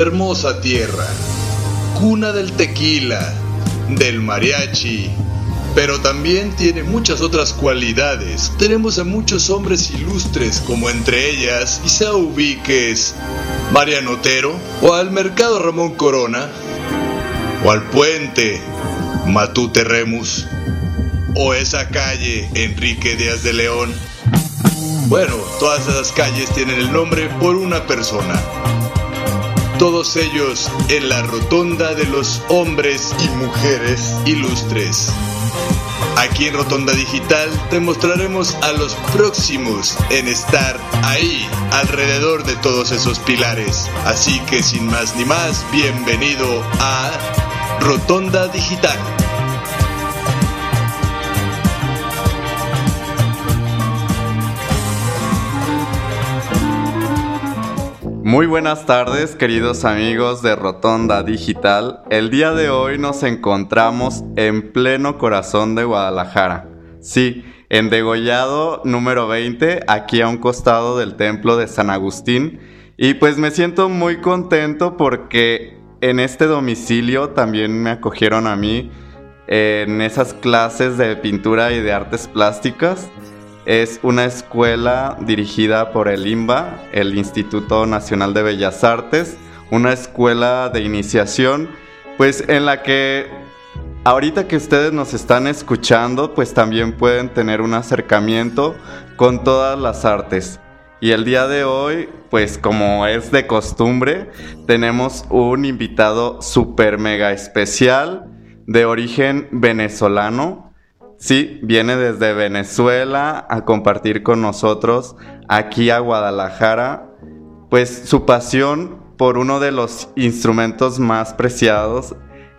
Hermosa tierra, cuna del tequila, del mariachi, pero también tiene muchas otras cualidades. Tenemos a muchos hombres ilustres, como entre ellas Isa Ubiques, Mariano Otero, o al Mercado Ramón Corona, o al Puente Matute Remus, o esa calle Enrique Díaz de León. Bueno, todas esas calles tienen el nombre por una persona. Todos ellos en la rotonda de los hombres y mujeres ilustres. Aquí en Rotonda Digital te mostraremos a los próximos en estar ahí, alrededor de todos esos pilares. Así que sin más ni más, bienvenido a Rotonda Digital. Muy buenas tardes queridos amigos de Rotonda Digital. El día de hoy nos encontramos en pleno corazón de Guadalajara. Sí, en Degollado número 20, aquí a un costado del templo de San Agustín. Y pues me siento muy contento porque en este domicilio también me acogieron a mí en esas clases de pintura y de artes plásticas. Es una escuela dirigida por el INBA, el Instituto Nacional de Bellas Artes, una escuela de iniciación, pues en la que ahorita que ustedes nos están escuchando, pues también pueden tener un acercamiento con todas las artes. Y el día de hoy, pues como es de costumbre, tenemos un invitado super mega especial de origen venezolano, Sí, viene desde Venezuela a compartir con nosotros aquí a Guadalajara, pues su pasión por uno de los instrumentos más preciados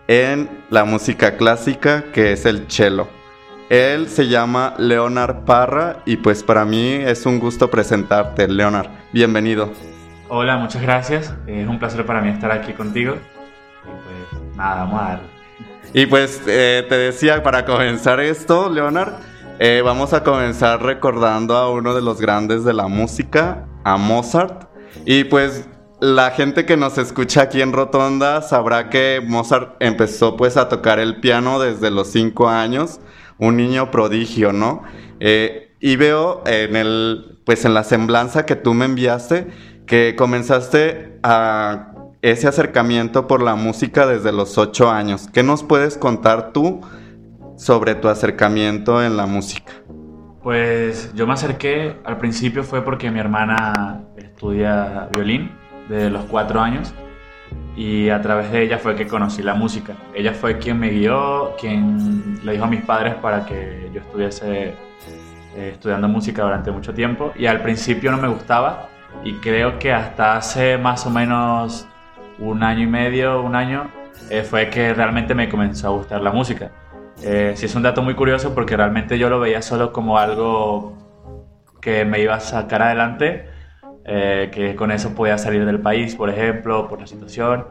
en la música clásica, que es el cello. Él se llama Leonard Parra y pues para mí es un gusto presentarte, Leonard. Bienvenido. Hola, muchas gracias. Es un placer para mí estar aquí contigo. Y pues nada, vamos a darle. Y pues eh, te decía, para comenzar esto, Leonard, eh, vamos a comenzar recordando a uno de los grandes de la música, a Mozart. Y pues la gente que nos escucha aquí en Rotonda sabrá que Mozart empezó pues a tocar el piano desde los cinco años, un niño prodigio, ¿no? Eh, y veo en el, pues en la semblanza que tú me enviaste, que comenzaste a ese acercamiento por la música desde los ocho años. ¿Qué nos puedes contar tú sobre tu acercamiento en la música? Pues yo me acerqué, al principio fue porque mi hermana estudia violín desde los cuatro años y a través de ella fue que conocí la música. Ella fue quien me guió, quien le dijo a mis padres para que yo estuviese eh, estudiando música durante mucho tiempo y al principio no me gustaba y creo que hasta hace más o menos un año y medio, un año, eh, fue que realmente me comenzó a gustar la música. Eh, sí es un dato muy curioso porque realmente yo lo veía solo como algo que me iba a sacar adelante, eh, que con eso podía salir del país, por ejemplo, por la situación.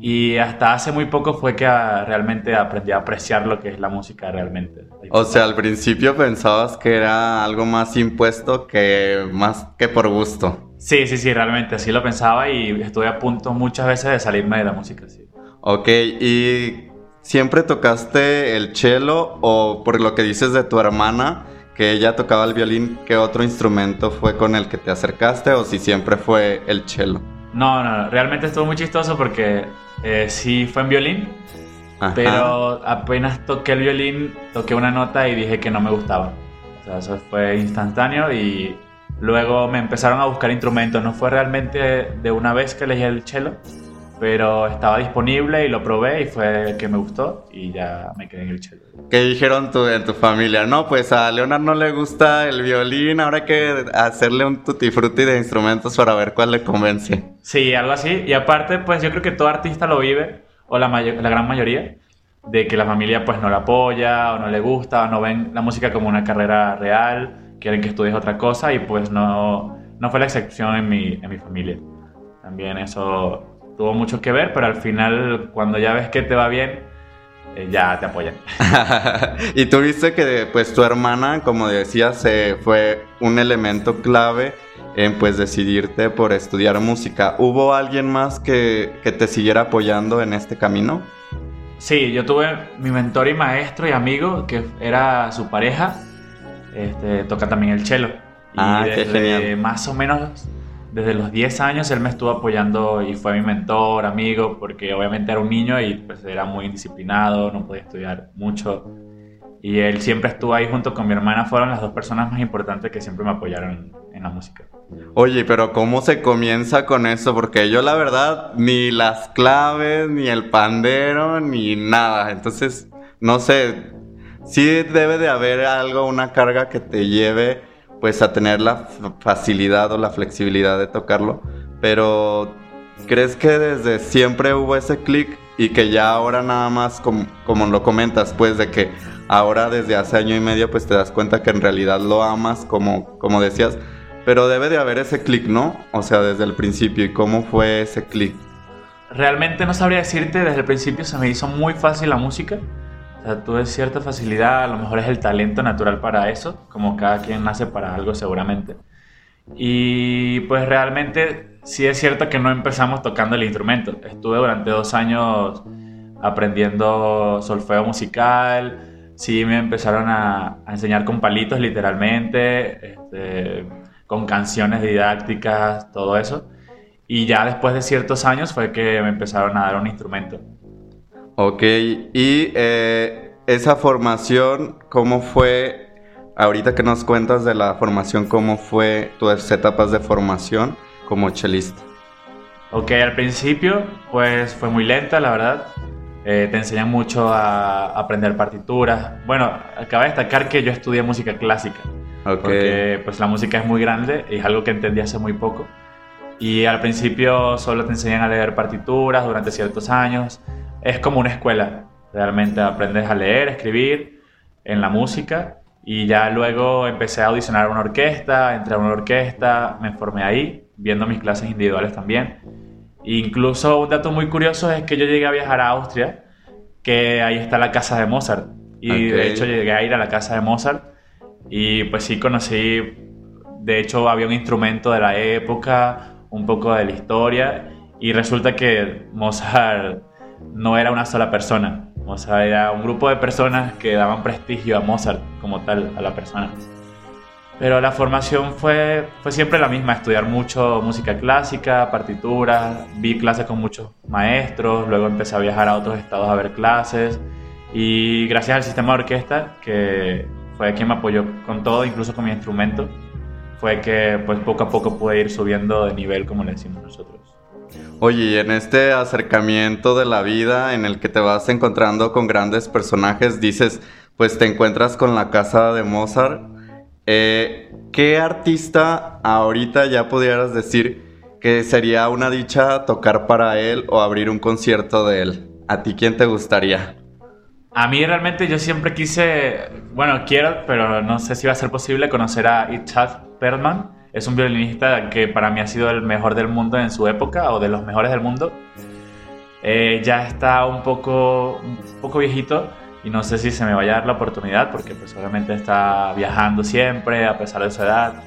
Y hasta hace muy poco fue que ah, realmente aprendí a apreciar lo que es la música realmente. O sea, al principio pensabas que era algo más impuesto que más que por gusto. Sí, sí, sí, realmente así lo pensaba y estuve a punto muchas veces de salirme de la música, sí. Ok, ¿y siempre tocaste el cello o por lo que dices de tu hermana, que ella tocaba el violín, qué otro instrumento fue con el que te acercaste o si siempre fue el cello? No, no, realmente estuvo muy chistoso porque eh, sí fue en violín, pero apenas toqué el violín, toqué una nota y dije que no me gustaba. O sea, eso fue instantáneo y Luego me empezaron a buscar instrumentos. No fue realmente de una vez que elegí el cello, pero estaba disponible y lo probé y fue que me gustó y ya me quedé en el cello. ¿Qué dijeron tu, en tu familia? No, pues a Leonard no le gusta el violín, ahora hay que hacerle un tutti frutti de instrumentos para ver cuál le convence. Sí, algo así. Y aparte, pues yo creo que todo artista lo vive, o la, la gran mayoría, de que la familia pues no la apoya o no le gusta o no ven la música como una carrera real quieren que estudies otra cosa y pues no, no fue la excepción en mi, en mi familia. También eso tuvo mucho que ver, pero al final cuando ya ves que te va bien, eh, ya te apoyan. y tú viste que pues tu hermana, como decías, fue un elemento clave en pues decidirte por estudiar música. ¿Hubo alguien más que, que te siguiera apoyando en este camino? Sí, yo tuve mi mentor y maestro y amigo, que era su pareja, este, toca también el cello. Ah, y qué desde genial. más o menos desde los 10 años él me estuvo apoyando y fue mi mentor, amigo, porque obviamente era un niño y pues era muy indisciplinado, no podía estudiar mucho. Y él siempre estuvo ahí junto con mi hermana, fueron las dos personas más importantes que siempre me apoyaron en la música. Oye, pero ¿cómo se comienza con eso? Porque yo la verdad ni las claves, ni el pandero, ni nada. Entonces, no sé, sí debe de haber algo, una carga que te lleve pues a tener la facilidad o la flexibilidad de tocarlo. Pero, ¿crees que desde siempre hubo ese clic y que ya ahora nada más, como lo comentas, pues de que ahora desde hace año y medio pues te das cuenta que en realidad lo amas, como, como decías, pero debe de haber ese clic, ¿no? O sea, desde el principio. ¿Y cómo fue ese clic? Realmente no sabría decirte, desde el principio se me hizo muy fácil la música. O sea, tuve cierta facilidad, a lo mejor es el talento natural para eso, como cada quien nace para algo seguramente. Y pues realmente sí es cierto que no empezamos tocando el instrumento. Estuve durante dos años aprendiendo solfeo musical, sí me empezaron a, enseñar con palitos literalmente, este, con canciones didácticas, todo eso. Y ya después de ciertos años fue que me empezaron a dar un instrumento. Ok, y eh, esa formación, ¿cómo fue? Ahorita que nos cuentas de la formación, ¿cómo fue tus etapas de formación como chelista? Ok, al principio pues fue muy lenta, la verdad. Eh, te enseñan mucho a aprender partituras. Bueno, acaba de destacar que yo estudié música clásica. Ok. Porque pues la música es muy grande y es algo que entendí hace muy poco. Y al principio solo te enseñan a leer partituras durante ciertos años. Es como una escuela. Realmente aprendes a leer, escribir en la música. Y ya luego empecé a audicionar a una orquesta, entré a una orquesta, me formé ahí, viendo mis clases individuales también. Incluso un dato muy curioso es que yo llegué a viajar a Austria, que ahí está la casa de Mozart. Y Ok. de hecho llegué a ir a la casa de Mozart y pues sí conocí, de hecho había un instrumento de la época, un poco de la historia y resulta que Mozart no era una sola persona, Mozart era un grupo de personas que daban prestigio a Mozart como tal, a la persona. Pero la formación fue, fue siempre la misma, estudiar mucho música clásica, partituras, vi clases con muchos maestros, luego empecé a viajar a otros estados a ver clases y gracias al sistema de orquesta, que fue quien me apoyó con todo, incluso con mi instrumento, fue que pues poco a poco pude ir subiendo de nivel, como le decimos nosotros. Oye, en este acercamiento de la vida en el que te vas encontrando con grandes personajes, dices, pues te encuentras con la casa de Mozart. Eh, ¿Qué artista ahorita ya pudieras decir que sería una dicha tocar para él o abrir un concierto de él? ¿A ti quién te gustaría? A mí realmente yo siempre quise, bueno, quiero, pero no sé si va a ser posible conocer a Itzhak Perlman. Es un violinista que para mí ha sido el mejor del mundo en su época o de los mejores del mundo. Eh, ya está un poco, un poco viejito y no sé si se me vaya a dar la oportunidad porque pues obviamente está viajando siempre a pesar de su edad.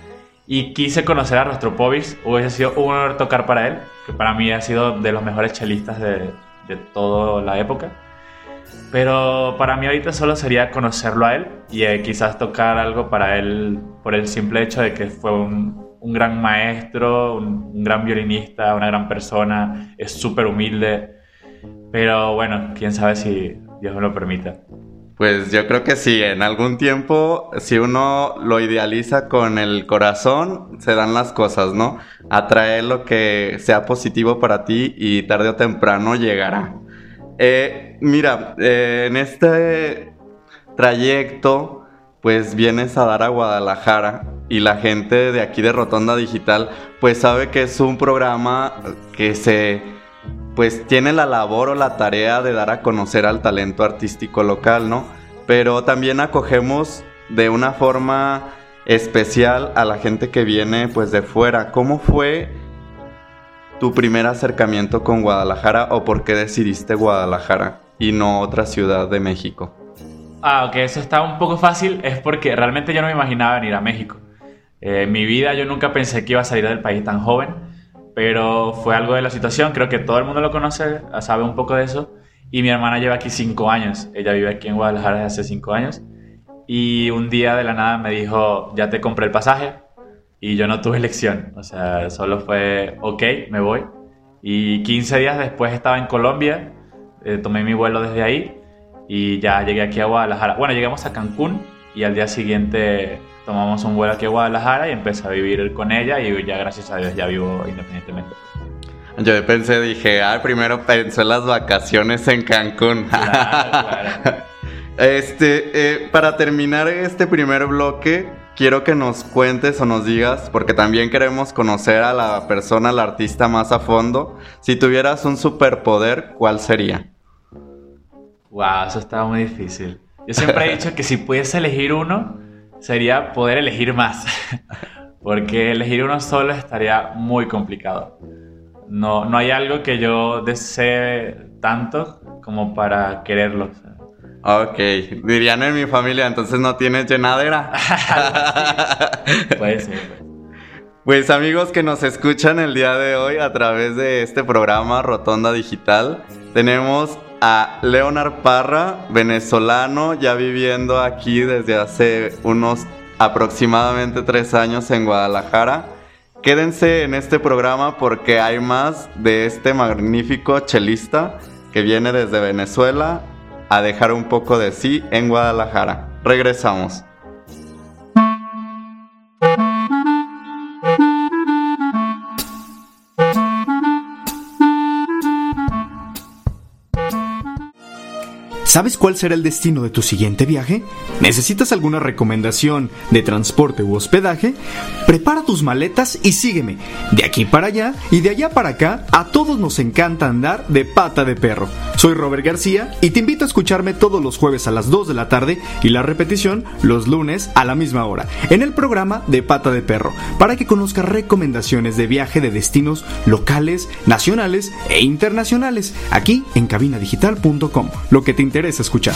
Y quise conocer a Rostropovich, hubiese sido un honor tocar para él, que para mí ha sido de los mejores chelistas de, de toda la época. Pero para mí ahorita solo sería conocerlo a él y eh, quizás tocar algo para él por el simple hecho de que fue un, un gran maestro, un, un, gran violinista, una gran persona, es súper humilde. Pero bueno, quién sabe si Dios me lo permita. Pues yo creo que sí, en algún tiempo, si uno lo idealiza con el corazón, se dan las cosas, ¿no? Atrae lo que sea positivo para ti y tarde o temprano llegará. Eh, mira, eh, en este trayecto, pues vienes a dar a Guadalajara y la gente de aquí de Rotonda Digital, pues sabe que es un programa que se, pues tiene la labor o la tarea de dar a conocer al talento artístico local, ¿no? Pero también acogemos de una forma especial a la gente que viene, pues de fuera. ¿Cómo fue? Tu primer acercamiento con Guadalajara o por qué decidiste Guadalajara y no otra ciudad de México? Ah, ok, eso está un poco fácil, es porque realmente yo no me imaginaba venir a México. Eh, en mi vida yo nunca pensé que iba a salir del país tan joven, pero fue algo de la situación, creo que todo el mundo lo conoce, sabe un poco de eso. Y mi hermana lleva aquí cinco años, ella vive aquí en Guadalajara desde hace cinco años. Y un día de la nada me dijo, ya te compré el pasaje. Y yo no tuve elección, o sea, solo fue, ok, me voy. Y 15 días después estaba en Colombia, eh, tomé mi vuelo desde ahí y ya llegué aquí a Guadalajara. Bueno, llegamos a Cancún y al día siguiente tomamos un vuelo aquí a Guadalajara y empecé a vivir con ella y ya gracias a Dios ya vivo independientemente. Yo pensé, dije, ah, primero pensé en las vacaciones en Cancún. Claro, claro. este, eh, para terminar este primer bloque, quiero que nos cuentes o nos digas, porque también queremos conocer a la persona, al artista más a fondo. Si tuvieras un superpoder, ¿cuál sería? Wow, eso estaba muy difícil. Yo siempre he dicho que si pudiese elegir uno, sería poder elegir más. Porque elegir uno solo estaría muy complicado. No, no hay algo que yo desee tanto como para quererlo. Ok, dirían en mi familia, entonces no tienes llenadera. Puede ser. Pues amigos que nos escuchan el día de hoy a través de este programa Rotonda Digital, tenemos a Leonard Parra, venezolano, ya viviendo aquí desde hace unos aproximadamente tres años en Guadalajara. Quédense en este programa porque hay más de este magnífico chelista que viene desde Venezuela a dejar un poco de sí en Guadalajara. Regresamos. ¿Sabes cuál será el destino de tu siguiente viaje? ¿Necesitas alguna recomendación de transporte u hospedaje? Prepara tus maletas y sígueme. De aquí para allá y de allá para acá, a todos nos encanta andar de pata de perro. Soy Robert García y te invito a escucharme todos los jueves a las 2 de la tarde y la repetición los lunes a la misma hora en el programa de pata de perro para que conozcas recomendaciones de viaje de destinos locales, nacionales e internacionales aquí en cabinadigital.com. Lo que te escuchar.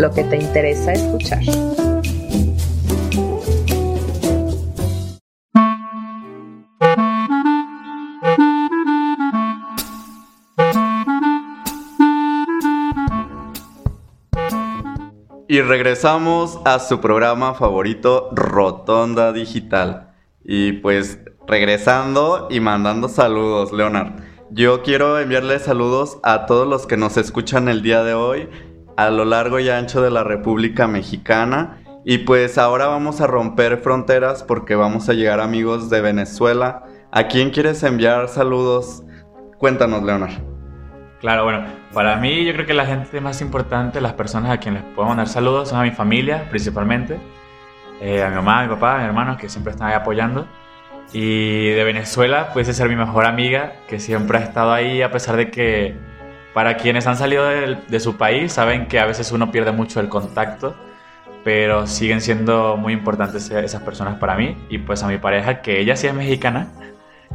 lo que te interesa escuchar. Y regresamos a su programa favorito, Rotonda Digital. Y pues regresando y mandando saludos, Leonard. Yo quiero enviarle saludos a todos los que nos escuchan el día de hoy a lo largo y ancho de la República Mexicana. Y pues ahora vamos a romper fronteras porque vamos a llegar amigos de Venezuela. ¿A quién quieres enviar saludos? Cuéntanos, Leonard. Claro, bueno, para mí yo creo que la gente más importante, las personas a quienes les puedo mandar saludos son a mi familia principalmente, eh, a mi mamá, a mi papá, a mis hermanos que siempre están ahí apoyando. Y de Venezuela puede ser mi mejor amiga que siempre ha estado ahí a pesar de que para quienes han salido de, de su país saben que a veces uno pierde mucho el contacto, pero siguen siendo muy importantes esas personas para mí y pues a mi pareja que ella sí es mexicana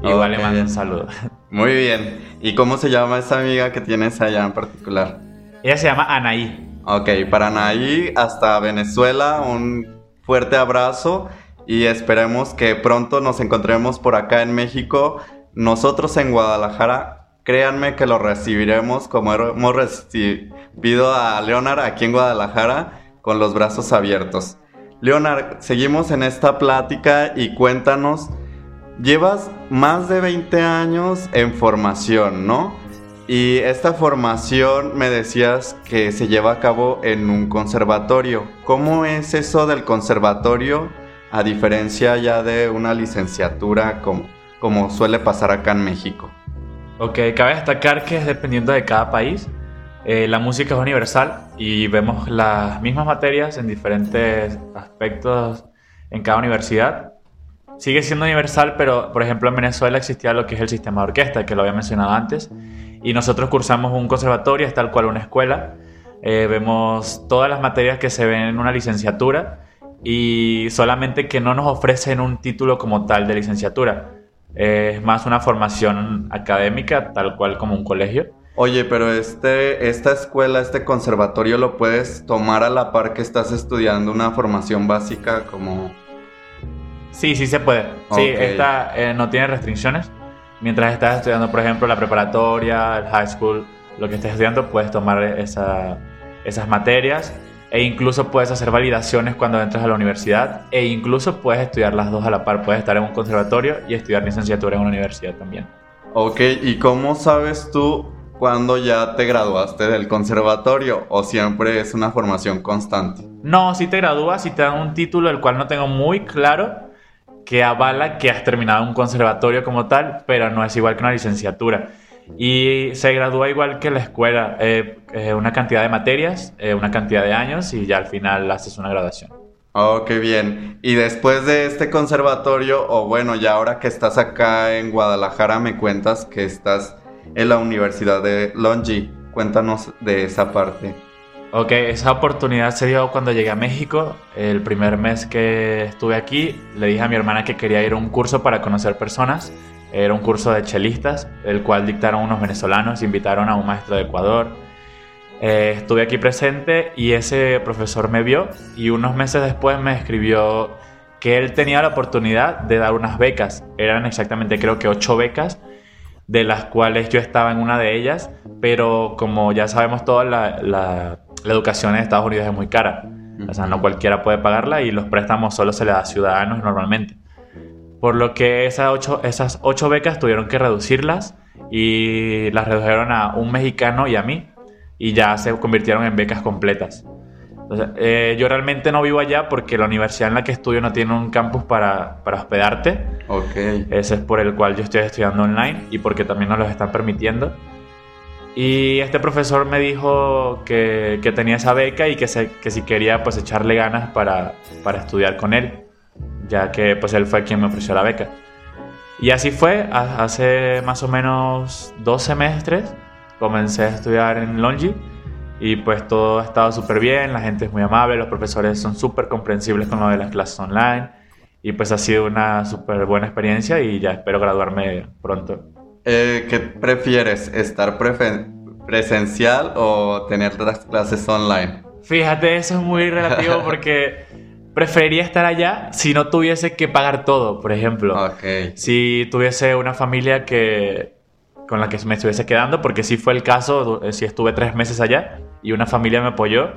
Igual le mando un saludo. Muy bien. ¿Y cómo se llama esa amiga que tienes allá en particular? Ella se llama Anaí. Ok, para Anaí hasta Venezuela un fuerte abrazo y esperemos que pronto nos encontremos por acá en México. Nosotros en Guadalajara, créanme que lo recibiremos como hemos recibido a Leonard aquí en Guadalajara con los brazos abiertos. Leonard, seguimos en esta plática y cuéntanos Llevas más de 20 años en formación, ¿no? Y esta formación me decías que se lleva a cabo en un conservatorio. ¿Cómo es eso del conservatorio a diferencia ya de una licenciatura como, suele pasar acá en México? Ok, cabe destacar que dependiendo de cada país. Eh, la música es universal y vemos las mismas materias en diferentes aspectos en cada universidad. Sigue siendo universal, pero por ejemplo en Venezuela existía lo que es el sistema de orquesta, que lo había mencionado antes, y nosotros cursamos un conservatorio, es tal cual una escuela. Eh, vemos todas las materias que se ven en una licenciatura y solamente que no nos ofrecen un título como tal de licenciatura. Es más una formación académica, tal cual como un colegio. Oye, pero este, esta escuela, este conservatorio, lo puedes tomar a la par que estás estudiando una formación básica como... Sí, sí se puede. Sí, esta eh, no tiene restricciones. Mientras estás estudiando, por ejemplo, la preparatoria, el high school, lo que estés estudiando, puedes tomar esa, esas materias e incluso puedes hacer validaciones cuando entres a la universidad e incluso puedes estudiar las dos a la par. Puedes estar en un conservatorio y estudiar licenciatura en una universidad también. Ok, ¿y cómo sabes tú cuando ya te graduaste del conservatorio o siempre es una formación constante? No, si te gradúas y te dan un título el cual no tengo muy claro que avala que has terminado un conservatorio como tal, pero no es igual que una licenciatura. Y se gradúa igual que la escuela, eh, eh, una cantidad de materias, eh, una cantidad de años y ya al final haces una graduación. Oh, qué bien. Y después de este conservatorio, o bueno, ya ahora que estás acá en Guadalajara, me cuentas que estás en la Universidad de Longi. Cuéntanos de esa parte. Ok, esa oportunidad se dio cuando llegué a México. El primer mes que estuve aquí, le dije a mi hermana que quería ir a un curso para conocer personas. Era un curso de chelistas, el cual dictaron unos venezolanos, invitaron a un maestro de Ecuador. Eh, estuve aquí presente y ese profesor me vio y unos meses después me escribió que él tenía la oportunidad de dar unas becas. Eran exactamente creo que ocho becas de las cuales yo estaba en una de ellas, pero como ya sabemos todos, la, la, educación en Estados Unidos es muy cara. O sea, no cualquiera puede pagarla y los préstamos solo se le da a ciudadanos normalmente. Por lo que esas ocho, esas ocho becas tuvieron que reducirlas y las redujeron a un mexicano y a mí y ya se convirtieron en becas completas. Eh, yo realmente no vivo allá porque la universidad en la que estudio no tiene un campus para, para hospedarte. Ok. Ese es por el cual yo estoy estudiando online y porque también nos lo están permitiendo. Y este profesor me dijo que, que tenía esa beca y que, se, que si quería pues echarle ganas para, para estudiar con él, ya que pues él fue quien me ofreció la beca. Y así fue, hace más o menos dos semestres comencé a estudiar en Longi y pues todo ha estado súper bien, la gente es muy amable, los profesores son súper comprensibles con lo de las clases online y pues ha sido una súper buena experiencia y ya espero graduarme pronto. Eh, ¿Qué prefieres, estar presencial o tener las clases online? Fíjate, eso es muy relativo porque preferiría estar allá si no tuviese que pagar todo, por ejemplo. Okay. Si tuviese una familia que con la que me estuviese quedando, porque sí fue el caso, eh, sí estuve tres meses allá y una familia me apoyó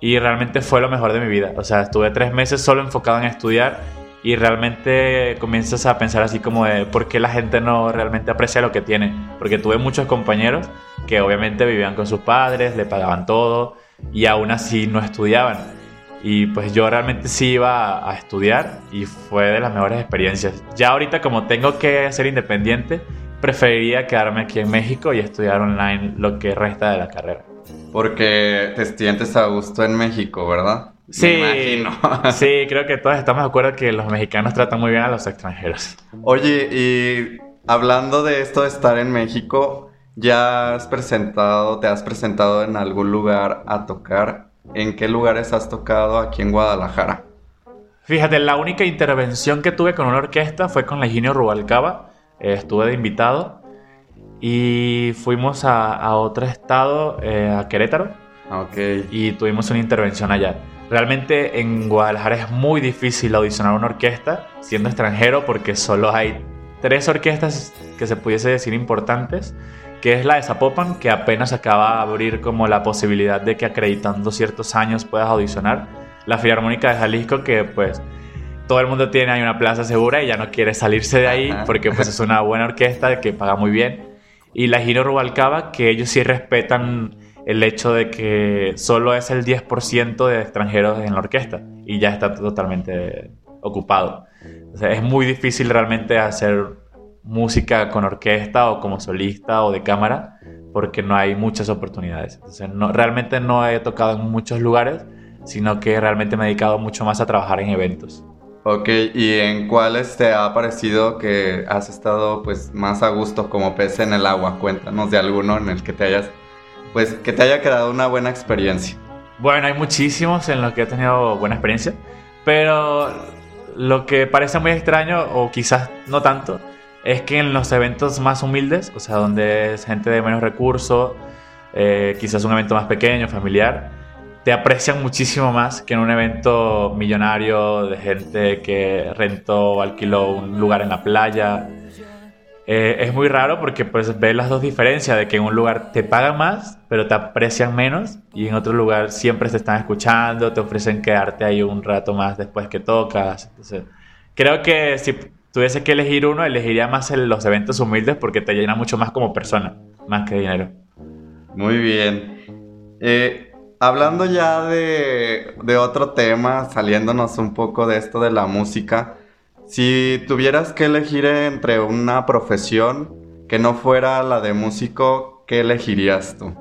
y realmente fue lo mejor de mi vida. O sea, estuve tres meses solo enfocado en estudiar y realmente comienzas a pensar así como de por qué la gente no realmente aprecia lo que tiene. Porque tuve muchos compañeros que obviamente vivían con sus padres, le pagaban todo y aún así no estudiaban. Y pues yo realmente sí iba a, estudiar y fue de las mejores experiencias. Ya ahorita como tengo que ser independiente, preferiría quedarme aquí en México y estudiar online lo que resta de la carrera. Porque te sientes a gusto en México, ¿verdad? Sí, sí, creo que todos estamos de acuerdo que los mexicanos tratan muy bien a los extranjeros. Oye, y hablando de esto de estar en México, ¿ya has presentado, te has presentado en algún lugar a tocar? ¿En qué lugares has tocado aquí en Guadalajara? Fíjate, la única intervención que tuve con una orquesta fue con la Higinio Rubalcaba eh, estuve de invitado y fuimos a, otro estado, eh, a Querétaro. Okay. Y tuvimos una intervención allá. Realmente en Guadalajara es muy difícil audicionar una orquesta siendo extranjero porque solo hay tres orquestas que se pudiese decir importantes, que es la de Zapopan, que apenas acaba de abrir como la posibilidad de que acreditando ciertos años puedas audicionar. La Filarmónica de Jalisco, que pues todo el mundo tiene ahí una plaza segura y ya no quiere salirse de ahí porque pues es una buena orquesta que paga muy bien. Y la Giro Rubalcaba, que ellos sí respetan el hecho de que solo es el 10% de extranjeros en la orquesta y ya está totalmente ocupado. O sea, es muy difícil realmente hacer música con orquesta o como solista o de cámara, porque no hay muchas oportunidades. Entonces, no, realmente no he tocado en muchos lugares, sino que realmente me he dedicado mucho más a trabajar en eventos. Ok, ¿y en cuáles te ha parecido que has estado pues más a gusto como pez en el agua? Cuéntanos de alguno en el que te hayas, pues que te haya quedado una buena experiencia. Bueno, hay muchísimos en los que he tenido buena experiencia, pero lo que parece muy extraño, o quizás no tanto, es que en los eventos más humildes, o sea, donde es gente de menos recursos, eh, quizás un evento más pequeño, familiar, te aprecian muchísimo más que en un evento millonario de gente que rentó o alquiló un lugar en la playa. Eh, es muy raro porque pues ves las dos diferencias de que en un lugar te pagan más pero te aprecian menos y en otro lugar siempre te están escuchando, te ofrecen quedarte ahí un rato más después que tocas. Entonces, creo que si tuviese que elegir uno, elegiría más los eventos humildes porque te llena mucho más como persona, más que dinero. Muy bien. Eh, hablando ya de, de, otro tema, saliéndonos un poco de esto de la música, si tuvieras que elegir entre una profesión que no fuera la de músico, ¿qué elegirías tú?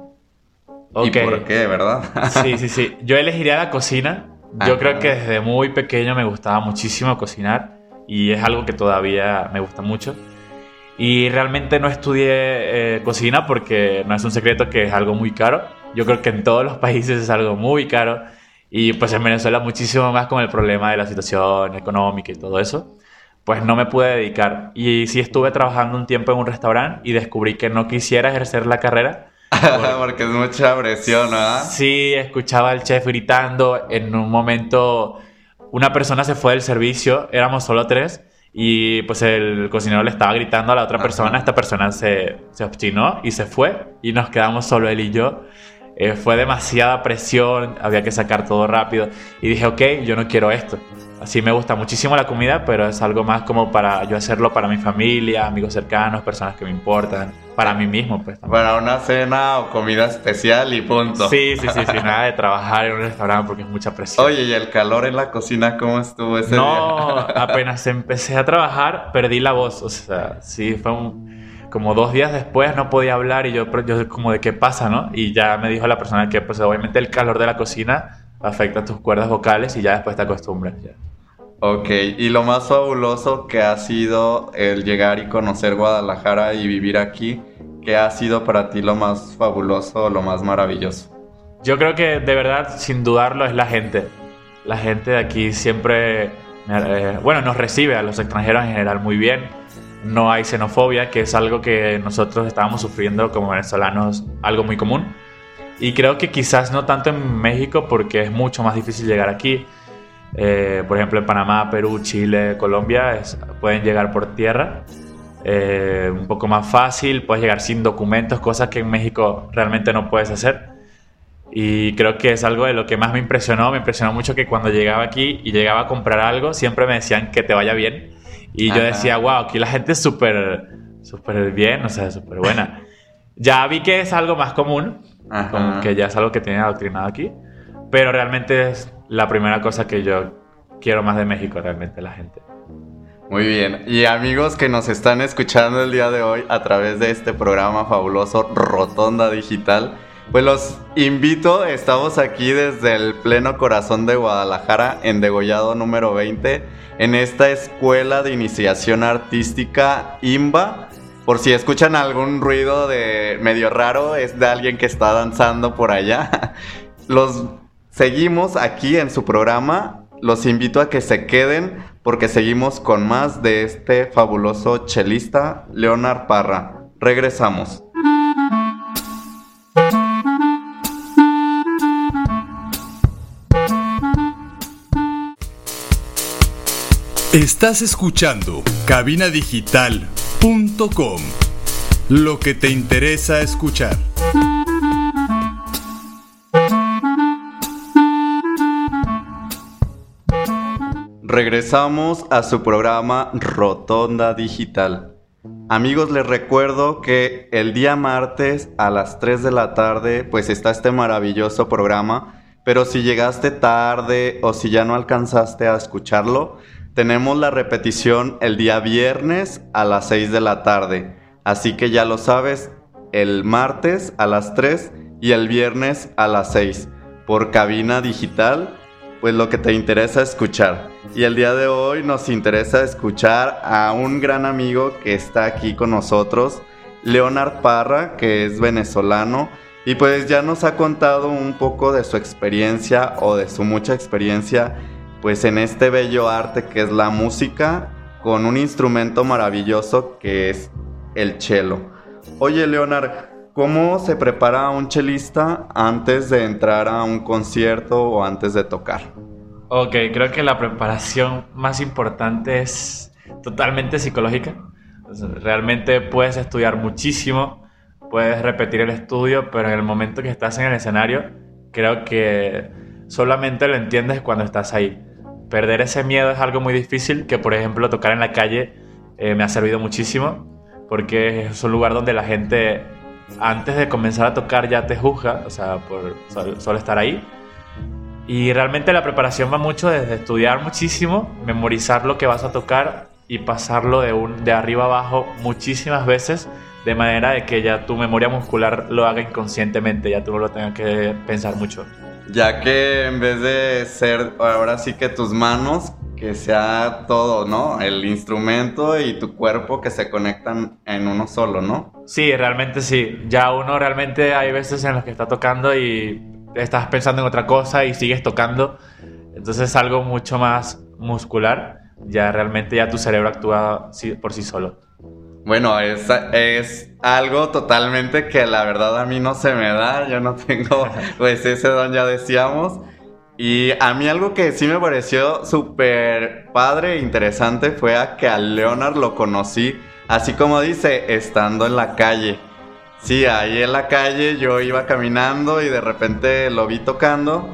¿Y por qué, verdad? sí, sí, sí. Yo elegiría la cocina. Yo creo que desde muy pequeño me gustaba muchísimo cocinar y es algo que todavía me gusta mucho. Y realmente no estudié eh, cocina porque no es un secreto que es algo muy caro yo creo que en todos los países es algo muy caro y pues en Venezuela muchísimo más con el problema de la situación económica y todo eso. Pues no me pude dedicar. Y sí estuve trabajando un tiempo en un restaurante y descubrí que no quisiera ejercer la carrera. Porque, es mucha presión, ¿no? Sí, escuchaba al chef gritando. En un momento una persona se fue del servicio, éramos solo tres. Y pues el cocinero le estaba gritando a la otra persona, esta persona se, se obstinó y se fue y nos quedamos solo él y yo. Eh, fue demasiada presión, había que sacar todo rápido. Y dije, ok, yo no quiero esto. Así me gusta muchísimo la comida, pero es algo más como para yo hacerlo para mi familia, amigos cercanos, personas que me importan, para mí mismo. Pues, para una cena o comida especial y punto. Sí, sí, sí, sí, nada de trabajar en un restaurante porque es mucha presión. Oye, ¿y el calor en la cocina cómo estuvo ese no, día? No, apenas empecé a trabajar, perdí la voz. O sea, sí, fue un como dos días después no podía hablar y yo, yo como de qué pasa, ¿no? Y ya me dijo la persona que pues obviamente el calor de la cocina afecta tus cuerdas vocales y ya después te acostumbras. Ya. Ok, y lo más fabuloso que ha sido el llegar y conocer Guadalajara y vivir aquí, ¿qué ha sido para ti lo más fabuloso, lo más maravilloso? Yo creo que de verdad, sin dudarlo, es la gente. La gente de aquí siempre, eh, bueno, nos recibe a los extranjeros en general muy bien no hay xenofobia, que es algo que nosotros estábamos sufriendo como venezolanos, algo muy común. Y creo que quizás no tanto en México porque es mucho más difícil llegar aquí. Eh, por ejemplo, en Panamá, Perú, Chile, Colombia pueden llegar por tierra. Eh, un poco más fácil, puedes llegar sin documentos, cosas que en México realmente no puedes hacer. Y creo que es algo de lo que más me impresionó. Me impresionó mucho que cuando llegaba aquí y llegaba a comprar algo, siempre me decían que te vaya bien y yo decía, wow, aquí la gente es súper, súper bien, o sea, súper buena. ya vi que es algo más común, como que ya es algo que tienen adoctrinado aquí, pero realmente es la primera cosa que yo quiero más de México, realmente, la gente. Muy bien, y amigos que nos están escuchando el día de hoy a través de este programa fabuloso Rotonda Digital, pues los invito, estamos aquí desde el pleno corazón de Guadalajara en Degollado número 20 en esta escuela de iniciación artística IMBA. Por si escuchan algún ruido de medio raro, es de alguien que está danzando por allá. Los seguimos aquí en su programa. Los invito a que se queden porque seguimos con más de este fabuloso chelista, Leonard Parra. Regresamos. Estás escuchando cabinadigital.com. Lo que te interesa escuchar. Regresamos a su programa Rotonda Digital. Amigos, les recuerdo que el día martes a las 3 de la tarde pues está este maravilloso programa, pero si llegaste tarde o si ya no alcanzaste a escucharlo, tenemos la repetición el día viernes a las 6 de la tarde. Así que ya lo sabes, el martes a las 3 y el viernes a las 6 por cabina digital, pues lo que te interesa escuchar. Y el día de hoy nos interesa escuchar a un gran amigo que está aquí con nosotros, Leonard Parra, que es venezolano. Y pues ya nos ha contado un poco de su experiencia o de su mucha experiencia pues en este bello arte que es la música con un instrumento maravilloso que es el cello. Oye, Leonard, ¿cómo se prepara un chelista antes de entrar a un concierto o antes de tocar? Ok, creo que la preparación más importante es totalmente psicológica. Realmente puedes estudiar muchísimo, puedes repetir el estudio, pero en el momento que estás en el escenario, creo que solamente lo entiendes cuando estás ahí. Perder ese miedo es algo muy difícil, que por ejemplo tocar en la calle eh, me ha servido muchísimo porque es un lugar donde la gente antes de comenzar a tocar ya te juzga, o sea, por solo estar ahí. Y realmente la preparación va mucho desde estudiar muchísimo, memorizar lo que vas a tocar y pasarlo de, un, de arriba abajo muchísimas veces, de manera de que ya tu memoria muscular lo haga inconscientemente, ya tú no lo tengas que pensar mucho. Ya que en vez de ser ahora sí que tus manos, que sea todo, ¿no? El instrumento y tu cuerpo que se conectan en uno solo, ¿no? Sí, realmente sí. Ya uno realmente hay veces en las que está tocando y estás pensando en otra cosa y sigues tocando. Entonces es algo mucho más muscular. Ya realmente ya tu cerebro actúa por sí solo. Bueno, es, es algo totalmente que la verdad a mí no se me da. Yo no tengo pues ese don, ya decíamos. Y a mí algo que sí me pareció súper padre e interesante fue a que a Leonard lo conocí, así como dice, estando en la calle. Sí, ahí en la calle yo iba caminando y de repente lo vi tocando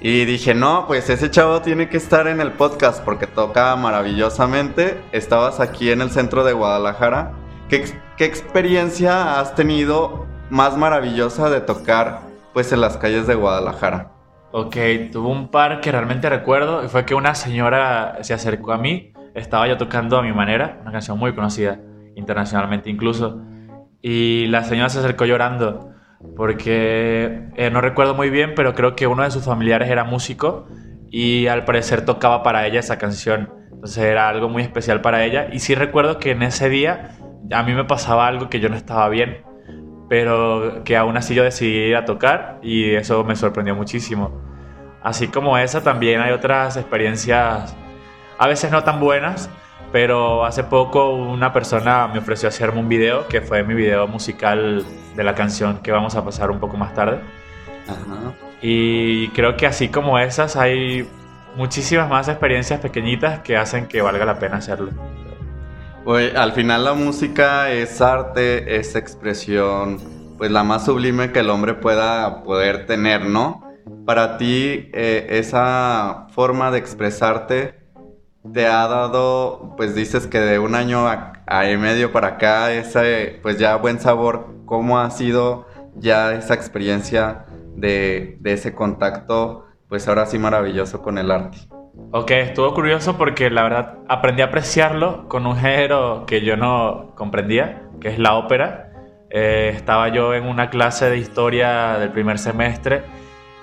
y dije, no, pues ese chavo tiene que estar en el podcast porque toca maravillosamente. Estabas aquí en el centro de Guadalajara. ¿Qué, qué experiencia has tenido más maravillosa de tocar pues en las calles de Guadalajara? Ok, tuvo un par que realmente recuerdo y fue que una señora se acercó a mí, estaba yo tocando a mi manera, una canción muy conocida internacionalmente incluso, y la señora se acercó llorando porque eh, no recuerdo muy bien, pero creo que uno de sus familiares era músico y al parecer tocaba para ella esa canción, entonces era algo muy especial para ella y sí recuerdo que en ese día a mí me pasaba algo que yo no estaba bien pero que aún así yo decidí ir a tocar y eso me sorprendió muchísimo. Así como esa, también hay otras experiencias, a veces no tan buenas, pero hace poco una persona me ofreció hacerme un video, que fue mi video musical de la canción que vamos a pasar un poco más tarde. Y creo que así como esas hay muchísimas más experiencias pequeñitas que hacen que valga la pena hacerlo. Pues al final la música es arte, es expresión, pues la más sublime que el hombre pueda poder tener, ¿no? Para ti eh, esa forma de expresarte te ha dado, pues dices que de un año a, y medio para acá, ese, pues ya buen sabor, ¿cómo ha sido ya esa experiencia de, de ese contacto, pues ahora sí maravilloso con el arte? Ok, estuvo curioso porque la verdad aprendí a apreciarlo con un género que yo no comprendía, que es la ópera. Eh, estaba yo en una clase de historia del primer semestre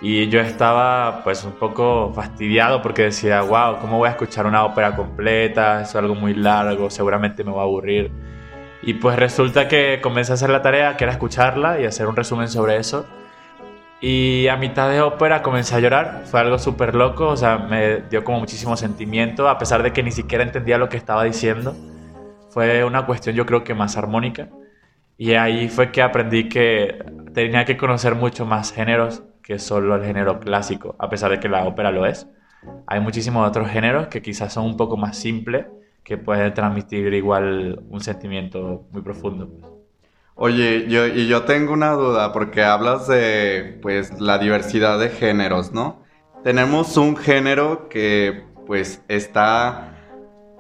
y yo estaba pues un poco fastidiado porque decía, wow, ¿cómo voy a escuchar una ópera completa? Es algo muy largo, seguramente me va a aburrir. Y pues resulta que comencé a hacer la tarea, que era escucharla y hacer un resumen sobre eso. Y a mitad de ópera comencé a llorar, fue algo súper loco, o sea, me dio como muchísimo sentimiento, a pesar de que ni siquiera entendía lo que estaba diciendo. Fue una cuestión yo creo que más armónica. Y ahí fue que aprendí que tenía que conocer mucho más géneros que solo el género clásico, a pesar de que la ópera lo es. Hay muchísimos otros géneros que quizás son un poco más simples, que pueden transmitir igual un sentimiento muy profundo. Oye, yo, y yo tengo una duda, porque hablas de, pues, la diversidad de géneros, ¿no? Tenemos un género que, pues, está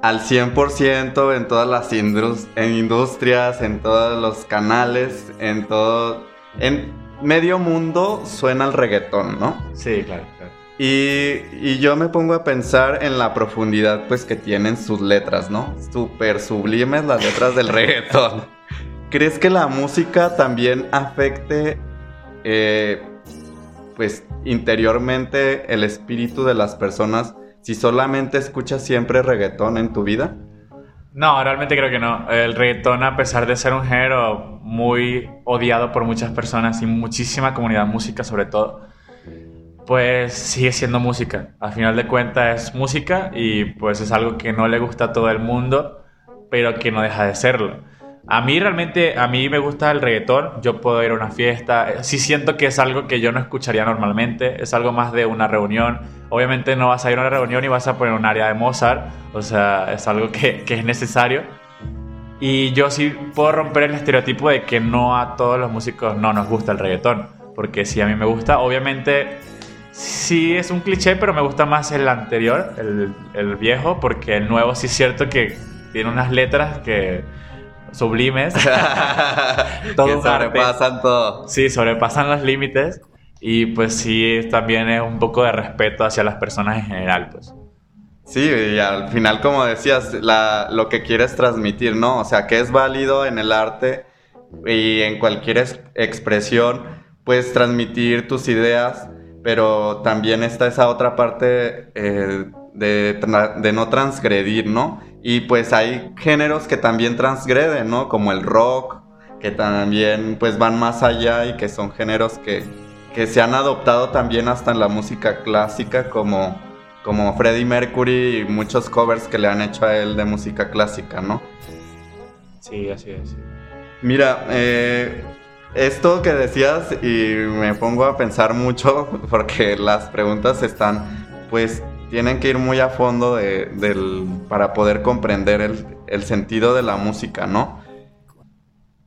al 100% en todas las en industrias, en todos los canales, en todo... En medio mundo suena el reggaetón, ¿no? Sí, claro, claro. Y, yo me pongo a pensar en la profundidad pues que tienen sus letras, ¿no? Súper sublimes las letras del reggaetón. ¿Crees que la música también afecte eh, pues interiormente el espíritu de las personas si solamente escuchas siempre reggaetón en tu vida? No, realmente creo que no. El reggaetón, a pesar de ser un género muy odiado por muchas personas y muchísima comunidad música sobre todo, pues sigue siendo música. Al final de cuentas es música y pues es algo que no le gusta a todo el mundo, pero que no deja de serlo. A mí realmente, a mí me gusta el reggaetón, yo puedo ir a una fiesta, sí siento que es algo que yo no escucharía normalmente, es algo más de una reunión. Obviamente no vas a ir a una reunión y vas a poner un área de Mozart, o sea, es algo que, que es necesario. Y yo sí puedo romper el estereotipo de que no a todos los músicos no nos gusta el reggaetón, porque si a mí me gusta, obviamente sí es un cliché, pero me gusta más el anterior, el, el viejo, porque el nuevo sí es cierto que tiene unas letras que sublimes. todo que sobrepasan todo. Sí, sobrepasan los límites. Y pues sí, también es un poco de respeto hacia las personas en general, pues. Sí, y al final, como decías, la, lo que quieres transmitir, ¿no? O sea, que es válido en el arte y en cualquier expresión, puedes transmitir tus ideas, pero también está esa otra parte eh, de, de no transgredir, ¿no? Y pues hay géneros que también transgreden, ¿no? Como el rock, que también pues van más allá y que son géneros que, que se han adoptado también hasta en la música clásica, como, como Freddie Mercury y muchos covers que le han hecho a él de música clásica, ¿no? Sí, así es. Mira, eh, esto que decías y me pongo a pensar mucho porque las preguntas están pues tienen que ir muy a fondo para poder comprender el, sentido de la música, ¿no?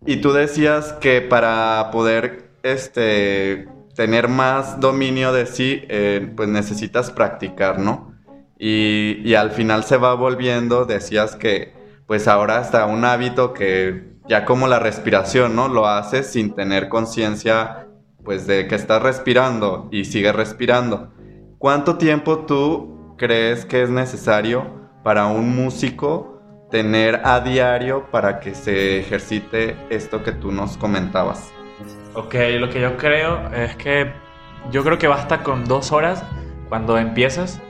Y tú decías que para poder este, tener más dominio de sí, eh, pues necesitas practicar, ¿no? Y, y, al final se va volviendo, decías que pues ahora hasta un hábito que ya como la respiración, ¿no? Lo haces sin tener conciencia pues de que estás respirando y sigues respirando. ¿Cuánto tiempo tú crees que es necesario para un músico tener a diario para que se ejercite esto que tú nos comentabas? Ok, lo que yo creo es que yo creo que basta con dos horas cuando empiezas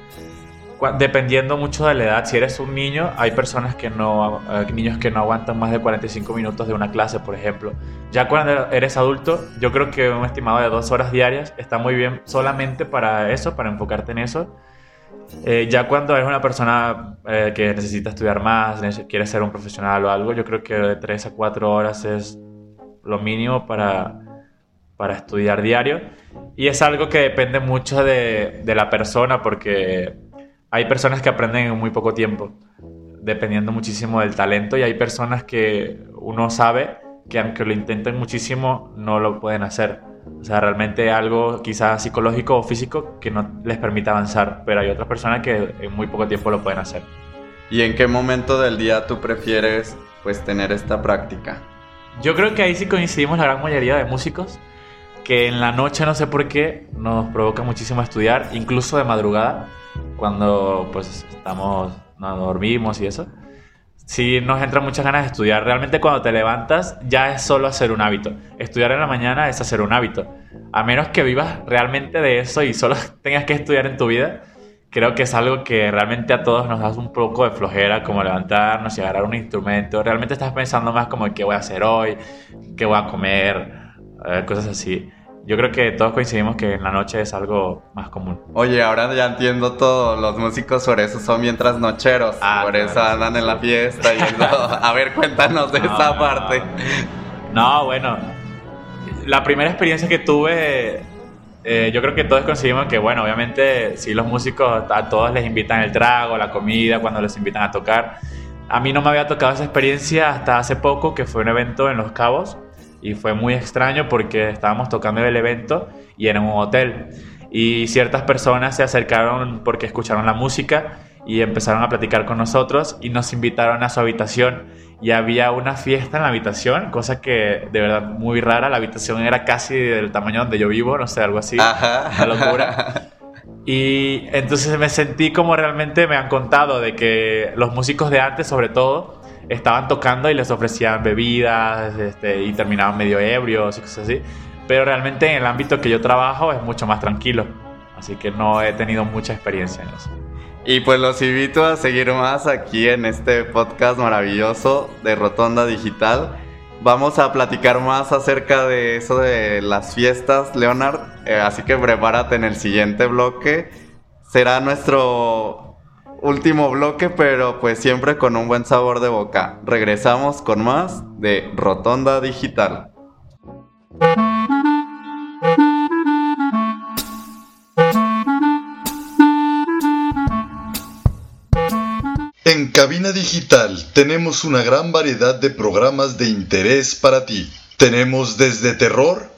dependiendo mucho de la edad, si eres un niño, hay personas que no, eh, niños que no aguantan más de 45 minutos de una clase, por ejemplo. Ya cuando eres adulto, yo creo que un estimado de dos horas diarias está muy bien solamente para eso, para enfocarte en eso. Eh, ya cuando eres una persona eh, que necesita estudiar más, quiere ser un profesional o algo, yo creo que de 3 a 4 horas es lo mínimo para, para estudiar diario. Y es algo que depende mucho de, de, la persona porque hay personas que aprenden en muy poco tiempo, dependiendo muchísimo del talento, y hay personas que uno sabe que aunque lo intenten muchísimo, no lo pueden hacer. O sea, realmente algo quizás psicológico o físico que no les permita avanzar, pero hay otras personas que en muy poco tiempo lo pueden hacer. ¿Y en qué momento del día tú prefieres pues tener esta práctica? Yo creo que ahí sí coincidimos la gran mayoría de músicos, que en la noche no sé por qué nos provoca muchísimo estudiar, incluso de madrugada, cuando pues estamos, no dormimos y eso sí nos entran muchas ganas de estudiar. Realmente cuando te levantas ya es solo hacer un hábito. Estudiar en la mañana es hacer un hábito. A menos que vivas realmente de eso y solo tengas que estudiar en tu vida, creo que es algo que realmente a todos nos da un poco de flojera, como levantarnos y agarrar un instrumento. Realmente estás pensando más como qué voy a hacer hoy, qué voy a comer, eh, cosas así. Yo creo que todos coincidimos que en la noche es algo más común. Oye, ahora ya entiendo todo. Los músicos sobre eso son mientras nocheros. Ah, por eso andan en la fiesta y A ver, cuéntanos de esa parte. No, bueno. La primera experiencia que tuve, eh, yo creo que todos coincidimos que, bueno, obviamente, si los músicos a todos les invitan el trago, la comida, cuando les invitan a tocar. A mí no me había tocado esa experiencia hasta hace poco, que fue un evento en Los Cabos y fue muy extraño porque estábamos tocando el evento y era un hotel. Y ciertas personas se acercaron porque escucharon la música y empezaron a platicar con nosotros y nos invitaron a su habitación. Y había una fiesta en la habitación, cosa que de verdad muy rara, la habitación era casi del tamaño donde yo vivo, no sé, algo así, una locura. Y entonces me sentí como realmente me han contado de que los músicos de antes, sobre todo, estaban tocando y les ofrecían bebidas este, y terminaban medio ebrios y cosas así. Pero realmente en el ámbito que yo trabajo es mucho más tranquilo. Así que no he tenido mucha experiencia en eso. Y pues los invito a seguir más aquí en este podcast maravilloso de Rotonda Digital. Vamos a platicar más acerca de eso de las fiestas, Leonard. Eh, así que prepárate en el siguiente bloque. Será nuestro último bloque, pero pues siempre con un buen sabor de boca. Regresamos con más de Rotonda Digital. En Cabina Digital tenemos una gran variedad de programas de interés para ti. Tenemos desde terror,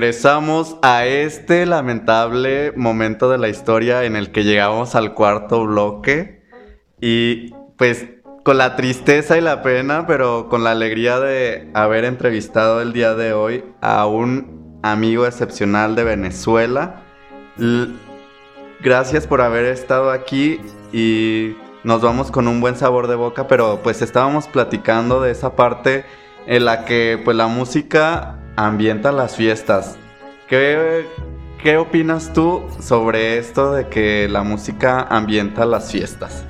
Regresamos a este lamentable momento de la historia en el que llegamos al cuarto bloque y pues con la tristeza y la pena, pero con la alegría de haber entrevistado el día de hoy a un amigo excepcional de Venezuela. Gracias por haber estado aquí y nos vamos con un buen sabor de boca, pero pues estábamos platicando de esa parte en la que pues la música ambienta las fiestas. ¿Qué, ¿Qué opinas tú sobre esto de que la música ambienta las fiestas?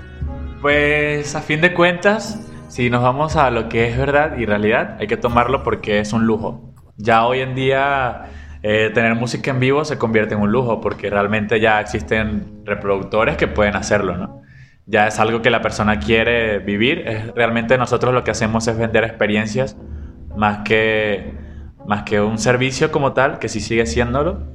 Pues a fin de cuentas, si nos vamos a lo que es verdad y realidad, hay que tomarlo porque es un lujo. Ya hoy en día eh, tener música en vivo se convierte en un lujo porque realmente ya existen reproductores que pueden hacerlo, ¿no? Ya es algo que la persona quiere vivir. realmente nosotros lo que hacemos es vender experiencias más que más que un servicio como tal, que sí sigue siéndolo.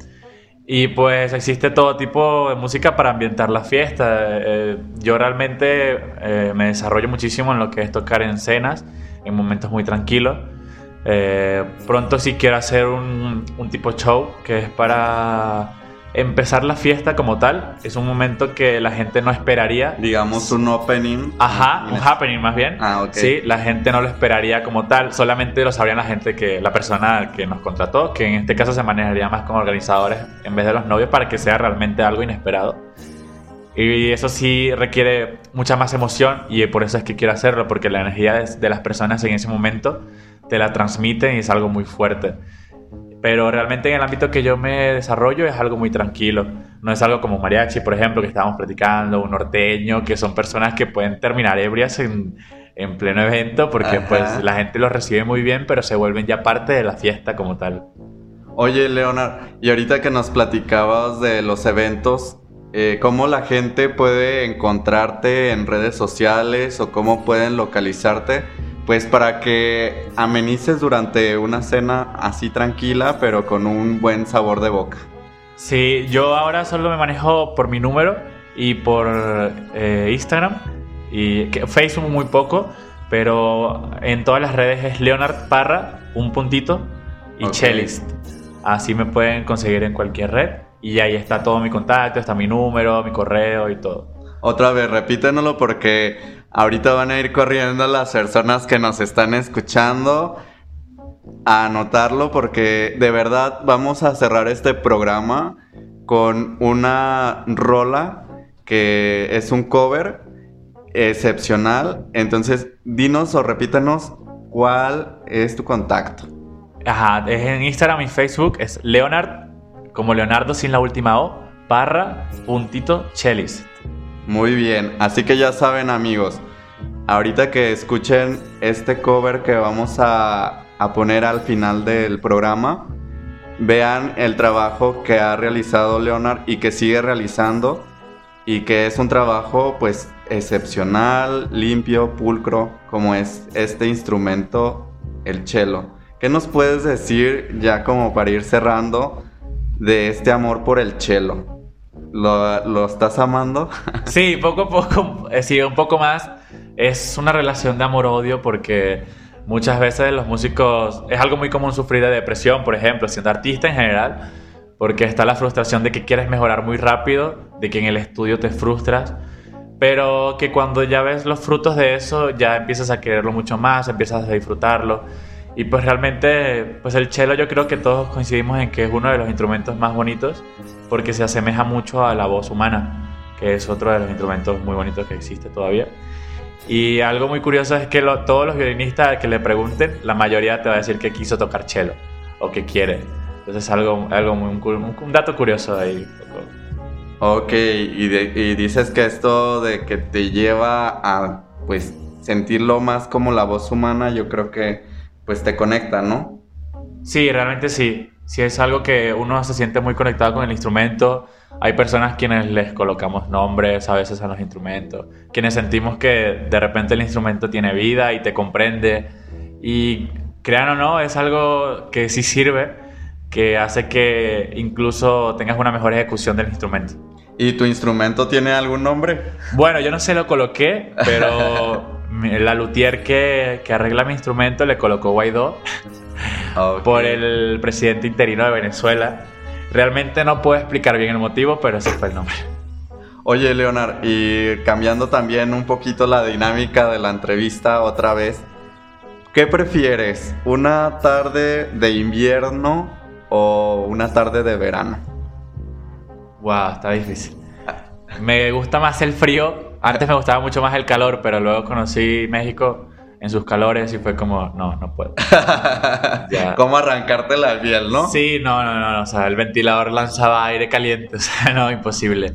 Y pues existe todo tipo de música para ambientar la fiesta. Eh, yo realmente eh, me desarrollo muchísimo en lo que es tocar en cenas, en momentos muy tranquilos. Eh, pronto sí quiero hacer un, un tipo show que es para empezar la fiesta como tal es un momento que la gente no esperaría. Digamos un opening. Ajá, un happening más bien. Ah, ok. Sí, la gente no lo esperaría como tal, solamente lo sabrían la gente que, la persona que nos contrató, que en este caso se manejaría más como organizadores en vez de los novios para que sea realmente algo inesperado. Y eso sí requiere mucha más emoción y por eso es que quiero hacerlo, porque la energía de, de las personas en ese momento te la transmiten y es algo muy fuerte. Pero realmente en el ámbito que yo me desarrollo es algo muy tranquilo. No es algo como mariachi, por ejemplo, que estábamos platicando, un norteño, que son personas que pueden terminar ebrias en, en pleno evento porque pues la gente los recibe muy bien, pero se vuelven ya parte de la fiesta como tal. Oye, Leonard, y ahorita que nos platicabas de los eventos, eh, ¿cómo la gente puede encontrarte en redes sociales o cómo pueden localizarte? Pues para que amenices durante una cena así tranquila, pero con un buen sabor de boca. Sí, yo ahora solo me manejo por mi número y por eh, Instagram y Facebook muy poco, pero en todas las redes es Leonard Parra, un puntito y Cellist. Así me pueden conseguir en cualquier red y ahí está todo mi contacto, está mi número, mi correo y todo. Otra vez, repítenoslo porque ahorita van a ir corriendo las personas que nos están escuchando a anotarlo porque de verdad vamos a cerrar este programa con una rola que es un cover excepcional. Entonces, dinos o repítenos cuál es tu contacto. Ajá, es en Instagram y Facebook, es Leonard, como Leonardo sin la última O, barra, puntito, cellist. Muy bien, así que ya saben amigos, ahorita que escuchen este cover que vamos a, a poner al final del programa, vean el trabajo que ha realizado Leonard y que sigue realizando y que es un trabajo pues excepcional, limpio, pulcro, como es este instrumento, el cello. ¿Qué nos puedes decir ya como para ir cerrando de este amor por el cello? ¿Lo, lo estás amando? Sí, poco a poco, eh, sí, un poco más. Es una relación de amor-odio porque muchas veces los músicos, es algo muy común sufrir de depresión, por ejemplo, siendo artista en general, porque está la frustración de que quieres mejorar muy rápido, de que en el estudio te frustras, pero que cuando ya ves los frutos de eso, ya empiezas a quererlo mucho más, empiezas a disfrutarlo. Y pues realmente, pues el cello yo creo que todos coincidimos en que es uno de los instrumentos más bonitos porque se asemeja mucho a la voz humana, que es otro de los instrumentos muy bonitos que existe todavía. Y algo muy curioso es que todos los violinistas que le pregunten, la mayoría te va a decir que quiso tocar cello o que quiere. Entonces es algo, algo muy, un, un dato curioso ahí. Ok, y, y dices que esto de que te lleva a pues sentirlo más como la voz humana, yo creo que pues te conecta, ¿no? Sí, realmente sí. Sí es algo que uno se siente muy conectado con el instrumento. Hay personas quienes les colocamos nombres a veces a los instrumentos, quienes sentimos que de repente el instrumento tiene vida y te comprende. Y crean o no, es algo que sí sirve, que hace que incluso tengas una mejor ejecución del instrumento. ¿Y tu instrumento tiene algún nombre? Bueno, yo no se lo coloqué, pero la luthier que, que, arregla mi instrumento le colocó Guaidó por el presidente interino de Venezuela. Realmente no puedo explicar bien el motivo, pero ese fue el nombre. Oye, Leonard, y cambiando también un poquito la dinámica de la entrevista otra vez, ¿qué prefieres? ¿Una tarde de invierno o una tarde de verano? Wow, está difícil. Me gusta más el frío, antes me gustaba mucho más el calor, pero luego conocí México en sus calores y fue como, no, no puedo. ¿Cómo arrancarte la piel, no? Sí, no, no, no, o sea, el ventilador lanzaba aire caliente, o sea, no, imposible.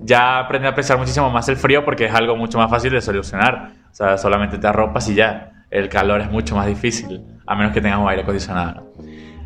Ya aprendí a apreciar muchísimo más el frío porque es algo mucho más fácil de solucionar. O sea, solamente te arropas y ya. El calor es mucho más difícil, a menos que tengas un aire acondicionado.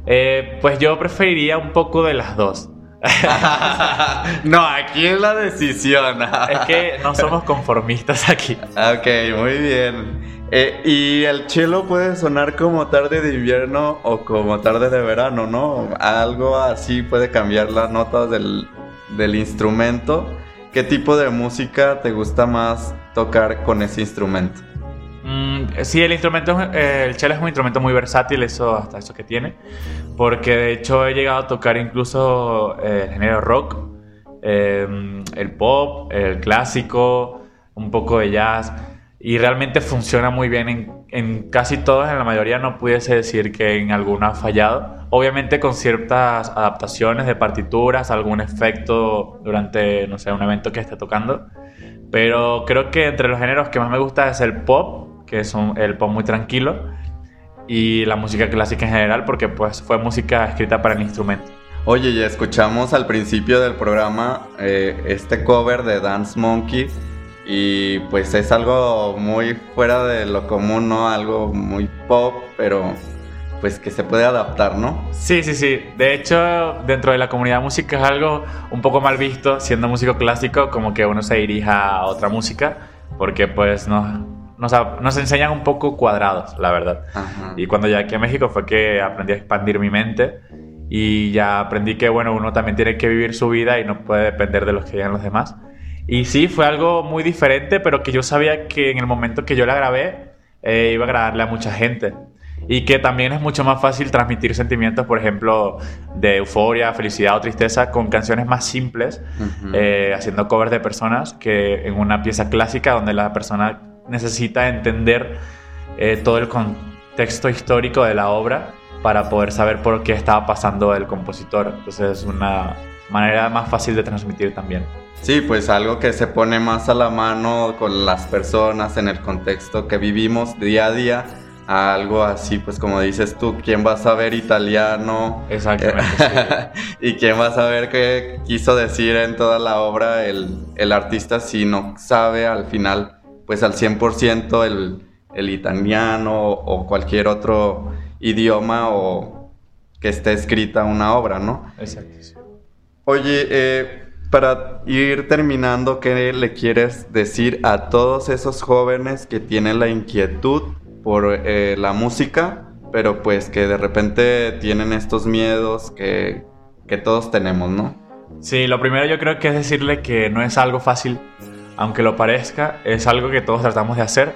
Eh, pues yo preferiría un poco de las dos. no, aquí es la decisión. es que no somos conformistas aquí. Ok, muy bien. Eh, y el chelo puede sonar como tarde de invierno o como tarde de verano, ¿no? Algo así puede cambiar las notas del, del instrumento. ¿Qué tipo de música te gusta más tocar con ese instrumento? Mm, sí, el instrumento, eh, el cello es un instrumento muy versátil, eso hasta eso que tiene, porque de hecho he llegado a tocar incluso eh, el género rock, em, el pop, el clásico, un poco de jazz, y realmente funciona muy bien en, en casi todos, en la mayoría no pudiese decir que en alguna ha fallado, obviamente con ciertas adaptaciones de partituras, algún efecto durante, no sé, un evento que esté tocando. Pero creo que entre los géneros que más me gusta es el pop, que es el pop muy tranquilo, y la música clásica en general, porque pues fue música escrita para el instrumento. Oye, ya escuchamos al principio del programa eh, este cover de Dance Monkey y pues es algo muy fuera de lo común, ¿no? Algo muy pop, pero pues que se puede adaptar, ¿no? Sí, sí, sí. De hecho, dentro de la comunidad música es algo un poco mal visto, siendo músico clásico, como que uno se dirija a otra música, porque pues no, nos, enseñan un poco cuadrados, la verdad. Y cuando llegué aquí a México fue que aprendí a expandir mi mente y ya aprendí que, bueno, uno también tiene que vivir su vida y no puede depender de los que digan los demás. Y sí, fue algo muy diferente, pero que yo sabía que en el momento que yo la grabé eh, iba a agradarle a mucha gente. Y que también es mucho más fácil transmitir sentimientos, por ejemplo, de euforia, felicidad o tristeza con canciones más simples, eh, haciendo covers de personas, que en una pieza clásica donde la persona necesita entender eh, todo el contexto histórico de la obra para poder saber por qué estaba pasando el compositor. Entonces es una manera más fácil de transmitir también. Sí, pues algo que se pone más a la mano con las personas en el contexto que vivimos día a día, a algo así, pues como dices tú, ¿quién va a saber italiano? Exactamente. ¿Y quién va a saber qué quiso decir en toda la obra el, el artista si no sabe al final, pues al 100% el, el italiano o cualquier otro idioma o que esté escrita una obra, ¿no? Exacto. Oye, eh, para ir terminando, ¿qué le quieres decir a todos esos jóvenes que tienen la inquietud por eh, la música, pero pues que de repente tienen estos miedos que, que todos tenemos, ¿no? Sí, lo primero yo creo que es decirle que no es algo fácil, aunque lo parezca, es algo que todos tratamos de hacer,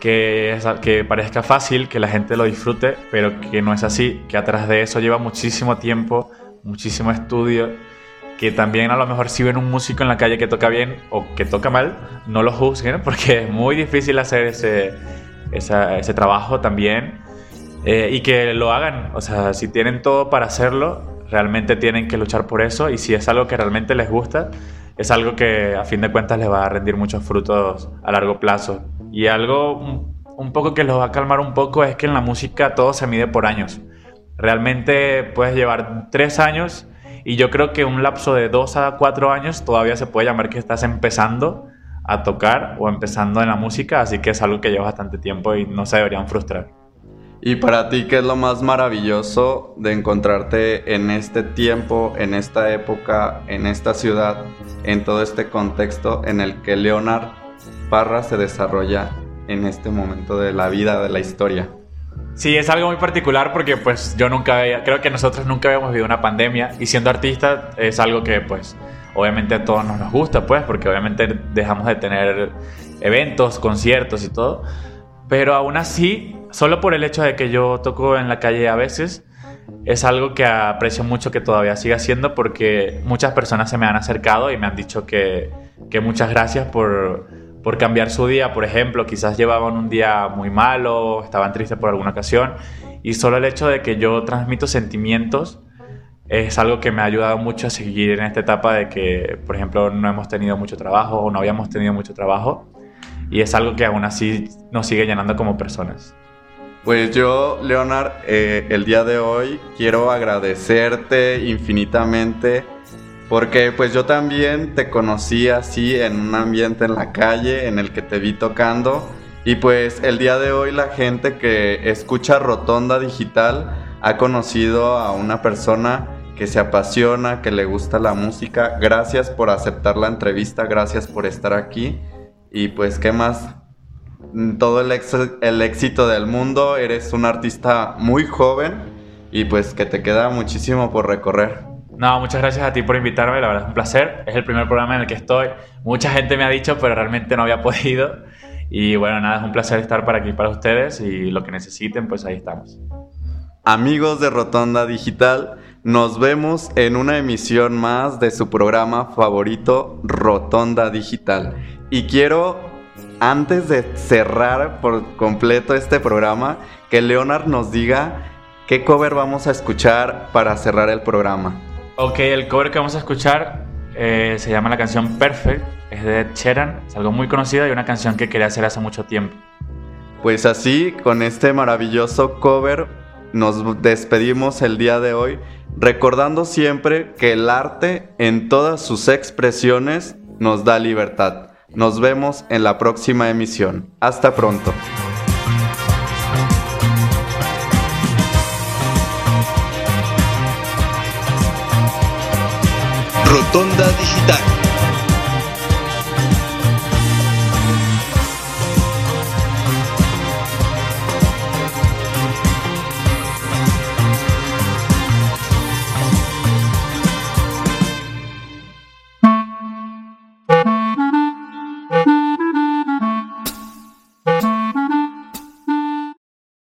que, que parezca fácil, que la gente lo disfrute, pero que no es así, que atrás de eso lleva muchísimo tiempo, muchísimo estudio, que también a lo mejor si ven un músico en la calle que toca bien o que toca mal, no lo juzguen, porque es muy difícil hacer ese ese trabajo también eh, y que lo hagan. O sea, si tienen todo para hacerlo, realmente tienen que luchar por eso y si es algo que realmente les gusta, es algo que a fin de cuentas les va a rendir muchos frutos a largo plazo. Y algo un poco que los va a calmar un poco es que en la música todo se mide por años. Realmente puedes llevar tres años y yo creo que un lapso de dos a cuatro años todavía se puede llamar que estás empezando a tocar o empezando en la música, así que es algo que lleva bastante tiempo y no se deberían frustrar. ¿Y para ti qué es lo más maravilloso de encontrarte en este tiempo, en esta época, en esta ciudad, en todo este contexto en el que Leonard Parra se desarrolla en este momento de la vida, de la historia? Sí, es algo muy particular porque pues yo nunca veía, creo que nosotros nunca habíamos vivido una pandemia y siendo artista es algo que pues obviamente a todos nos gusta, pues, porque obviamente dejamos de tener eventos, conciertos y todo. Pero aún así, solo por el hecho de que yo toco en la calle a veces, es algo que aprecio mucho que todavía siga haciendo porque muchas personas se me han acercado y me han dicho que, que muchas gracias por, por cambiar su día. Por ejemplo, quizás llevaban un día muy malo, estaban tristes por alguna ocasión y solo el hecho de que yo transmito sentimientos es algo que me ha ayudado mucho a seguir en esta etapa de que, por ejemplo, no hemos tenido mucho trabajo o no habíamos tenido mucho trabajo y es algo que aún así nos sigue llenando como personas. Pues yo, Leonard, eh, el día de hoy quiero agradecerte infinitamente porque pues yo también te conocí así en un ambiente en la calle en el que te vi tocando y pues el día de hoy la gente que escucha Rotonda Digital ha conocido a una persona que se apasiona, que le gusta la música. Gracias por aceptar la entrevista, gracias por estar aquí. Y pues, ¿qué más? Todo el, el éxito del mundo, eres un artista muy joven y pues que te queda muchísimo por recorrer. No, muchas gracias a ti por invitarme, la verdad es un placer. Es el primer programa en el que estoy. Mucha gente me ha dicho, pero realmente no había podido. Y bueno, nada, es un placer estar para aquí para ustedes y lo que necesiten, pues ahí estamos. Amigos de Rotonda Digital, nos vemos en una emisión más de su programa favorito, Rotonda Digital. Y quiero, antes de cerrar por completo este programa, que Leonard nos diga qué cover vamos a escuchar para cerrar el programa. Ok, el cover que vamos a escuchar eh, se llama la canción Perfect, es de Ed Sheeran, es algo muy conocido y una canción que quería hacer hace mucho tiempo. Pues así, con este maravilloso cover, nos despedimos el día de hoy recordando siempre que el arte en todas sus expresiones nos da libertad. Nos vemos en la próxima emisión. Hasta pronto. Rotonda Digital